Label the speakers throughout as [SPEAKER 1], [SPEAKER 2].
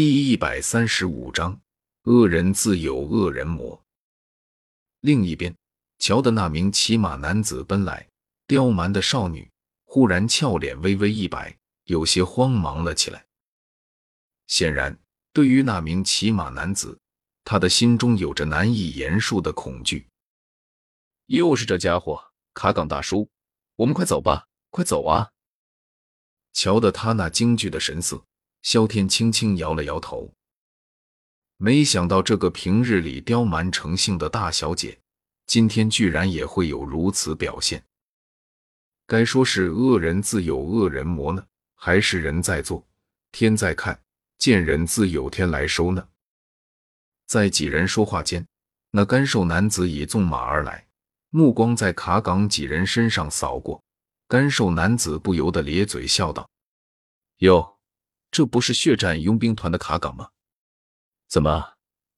[SPEAKER 1] 第一百三十五章，恶人自有恶人磨。另一边，瞧的那名骑马男子奔来，刁蛮的少女忽然俏脸微微一摆，有些慌忙了起来。显然，对于那名骑马男子，他的心中有着难以言述的恐惧。
[SPEAKER 2] 又是这家伙，卡岗大叔，我们快走吧，快走啊！
[SPEAKER 1] 瞧得他那惊惧的神色。萧天轻轻摇了摇头，没想到这个平日里刁蛮成性的大小姐，今天居然也会有如此表现。该说是恶人自有恶人磨呢，还是人在做，天在看，见人自有天来收呢？在几人说话间，那干瘦男子已纵马而来，目光在卡岗几人身上扫过，干瘦男子不由得咧嘴笑道：“
[SPEAKER 2] 哟。”这不是血战佣兵团的卡岗吗？怎么，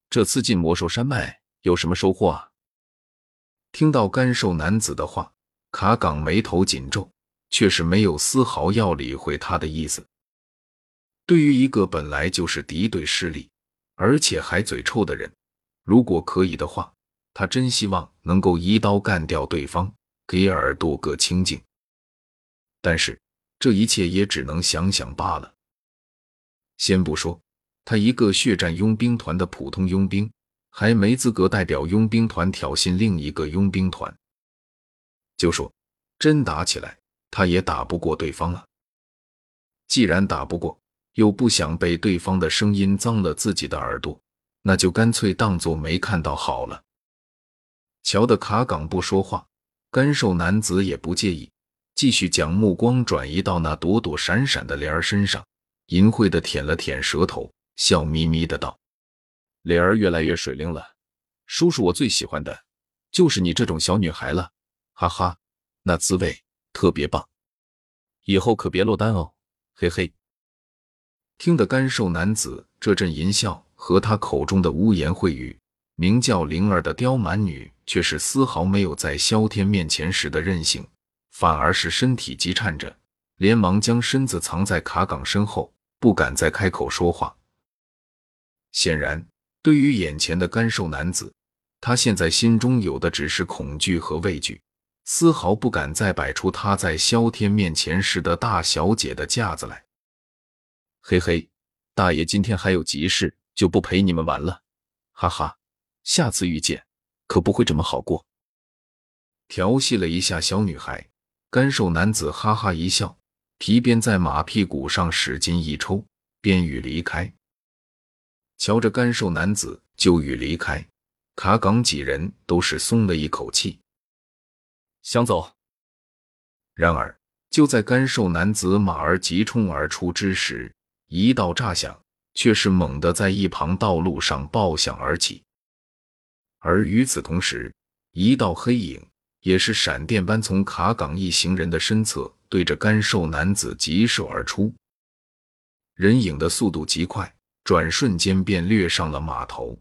[SPEAKER 2] 这次进魔兽山脉有什么收获啊？
[SPEAKER 1] 听到干瘦男子的话，卡岗眉头紧皱，却是没有丝毫要理会他的意思。对于一个本来就是敌对势力，而且还嘴臭的人，如果可以的话，他真希望能够一刀干掉对方，给耳朵个清净。但是这一切也只能想想罢了。先不说他一个血战佣兵团的普通佣兵，还没资格代表佣兵团挑衅另一个佣兵团。就说真打起来，他也打不过对方啊。既然打不过，又不想被对方的声音脏了自己的耳朵，那就干脆当做没看到好了。瞧得卡岗不说话，干瘦男子也不介意，继续将目光转移到那躲躲闪闪的莲儿身上。淫秽的舔了舔舌头，笑眯眯的道：“
[SPEAKER 2] 灵儿越来越水灵了，叔叔我最喜欢的就是你这种小女孩了，哈哈，那滋味特别棒，以后可别落单哦，嘿嘿。”
[SPEAKER 1] 听得干瘦男子这阵淫笑和他口中的污言秽语，名叫灵儿的刁蛮女却是丝毫没有在萧天面前时的任性，反而是身体急颤着，连忙将身子藏在卡岗身后。不敢再开口说话。显然，对于眼前的干瘦男子，他现在心中有的只是恐惧和畏惧，丝毫不敢再摆出他在萧天面前时的大小姐的架子来。
[SPEAKER 2] 嘿嘿，大爷今天还有急事，就不陪你们玩了。哈哈，下次遇见可不会这么好过。
[SPEAKER 1] 调戏了一下小女孩，干瘦男子哈哈一笑。皮鞭在马屁股上使劲一抽，便欲离开。瞧着干瘦男子就欲离开，卡岗几人都是松了一口气，
[SPEAKER 2] 想走。
[SPEAKER 1] 然而就在干瘦男子马儿急冲而出之时，一道炸响却是猛地在一旁道路上爆响而起，而与此同时，一道黑影也是闪电般从卡岗一行人的身侧。对着干瘦男子疾射而出，人影的速度极快，转瞬间便掠上了码头，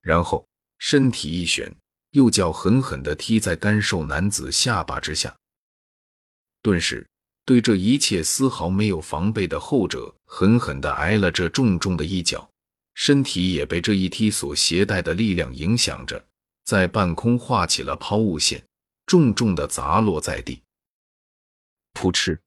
[SPEAKER 1] 然后身体一旋，右脚狠狠地踢在干瘦男子下巴之下，顿时对这一切丝毫没有防备的后者狠狠地挨了这重重的一脚，身体也被这一踢所携带的力量影响着，在半空画起了抛物线，重重地砸落在地。噗嗤，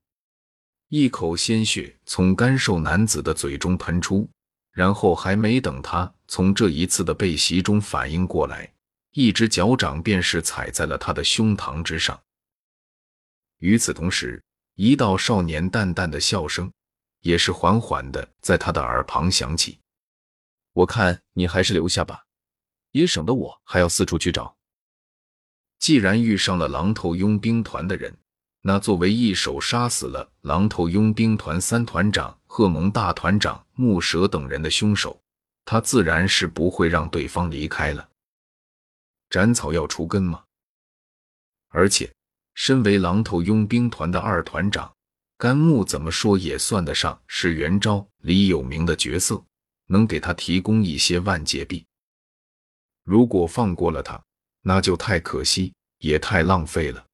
[SPEAKER 1] 一口鲜血从干瘦男子的嘴中喷出，然后还没等他从这一次的被袭中反应过来，一只脚掌便是踩在了他的胸膛之上。与此同时，一道少年淡淡的笑声也是缓缓的在他的耳旁响起：“
[SPEAKER 2] 我看你还是留下吧，也省得我还要四处去找。
[SPEAKER 1] 既然遇上了狼头佣兵团的人。”那作为一手杀死了狼头佣兵团三团长、贺蒙大团长、木蛇等人的凶手，他自然是不会让对方离开了。斩草要除根吗？而且，身为狼头佣兵团的二团长，甘木怎么说也算得上是元昭里有名的角色，能给他提供一些万劫币。如果放过了他，那就太可惜，也太浪费了。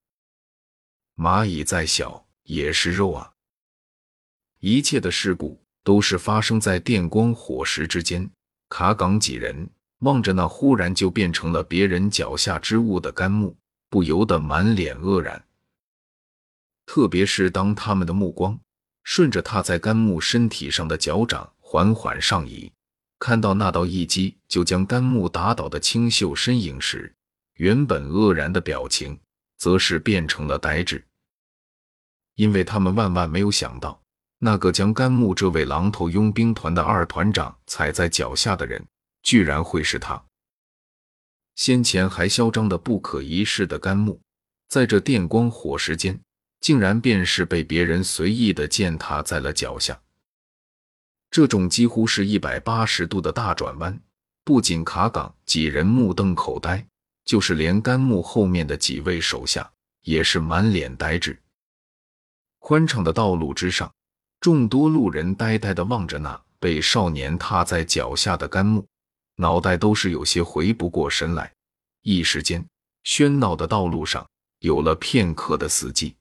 [SPEAKER 1] 蚂蚁再小也是肉啊！一切的事故都是发生在电光火石之间。卡岗几人望着那忽然就变成了别人脚下之物的甘木，不由得满脸愕然。特别是当他们的目光顺着踏在甘木身体上的脚掌缓缓上移，看到那道一击就将甘木打倒的清秀身影时，原本愕然的表情则是变成了呆滞，因为他们万万没有想到。那个将甘木这位狼头佣兵团的二团长踩在脚下的人，居然会是他。先前还嚣张的不可一世的甘木，在这电光火石间，竟然便是被别人随意的践踏在了脚下。这种几乎是一百八十度的大转弯，不仅卡岗几人目瞪口呆，就是连甘木后面的几位手下也是满脸呆滞。宽敞的道路之上。众多路人呆呆地望着那被少年踏在脚下的干木，脑袋都是有些回不过神来。一时间，喧闹的道路上有了片刻的死寂。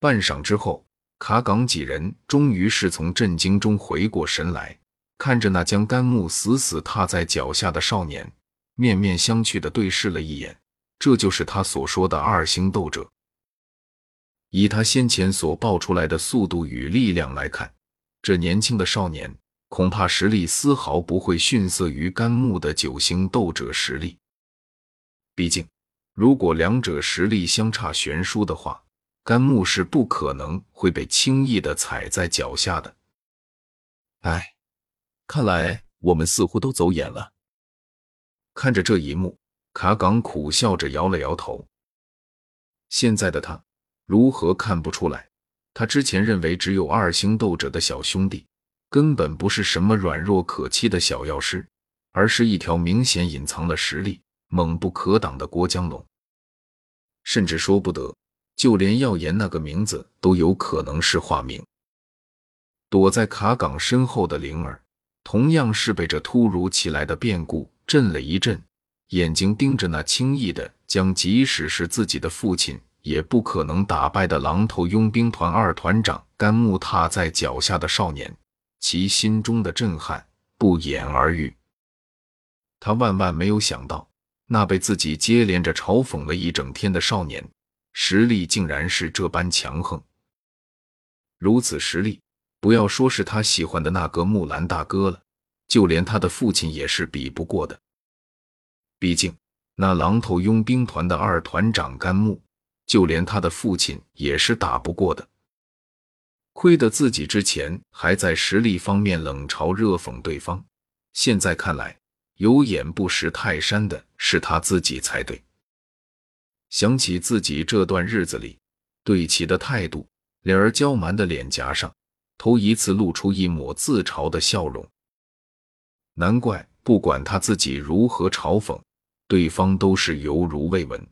[SPEAKER 1] 半晌之后，卡岗几人终于是从震惊中回过神来，看着那将干木死死踏在脚下的少年，面面相觑地对视了一眼。这就是他所说的二星斗者。以他先前所爆出来的速度与力量来看，这年轻的少年恐怕实力丝毫不会逊色于甘木的九星斗者实力。毕竟，如果两者实力相差悬殊的话，甘木是不可能会被轻易的踩在脚下的。
[SPEAKER 2] 哎，看来我们似乎都走眼了。
[SPEAKER 1] 看着这一幕，卡岗苦笑着摇了摇头。现在的他。如何看不出来？他之前认为只有二星斗者的小兄弟，根本不是什么软弱可欺的小药师，而是一条明显隐藏了实力、猛不可挡的郭江龙。甚至说不得，就连耀言那个名字都有可能是化名。躲在卡岗身后的灵儿，同样是被这突如其来的变故震了一震，眼睛盯着那轻易的将即使是自己的父亲。也不可能打败的狼头佣兵团二团长甘木踏在脚下的少年，其心中的震撼不言而喻。他万万没有想到，那被自己接连着嘲讽了一整天的少年，实力竟然是这般强横。如此实力，不要说是他喜欢的那个木兰大哥了，就连他的父亲也是比不过的。毕竟，那狼头佣兵团的二团长甘木。就连他的父亲也是打不过的，亏得自己之前还在实力方面冷嘲热讽对方，现在看来有眼不识泰山的是他自己才对。想起自己这段日子里对其的态度，脸儿娇蛮的脸颊上头一次露出一抹自嘲的笑容。难怪不管他自己如何嘲讽，对方都是犹如未闻。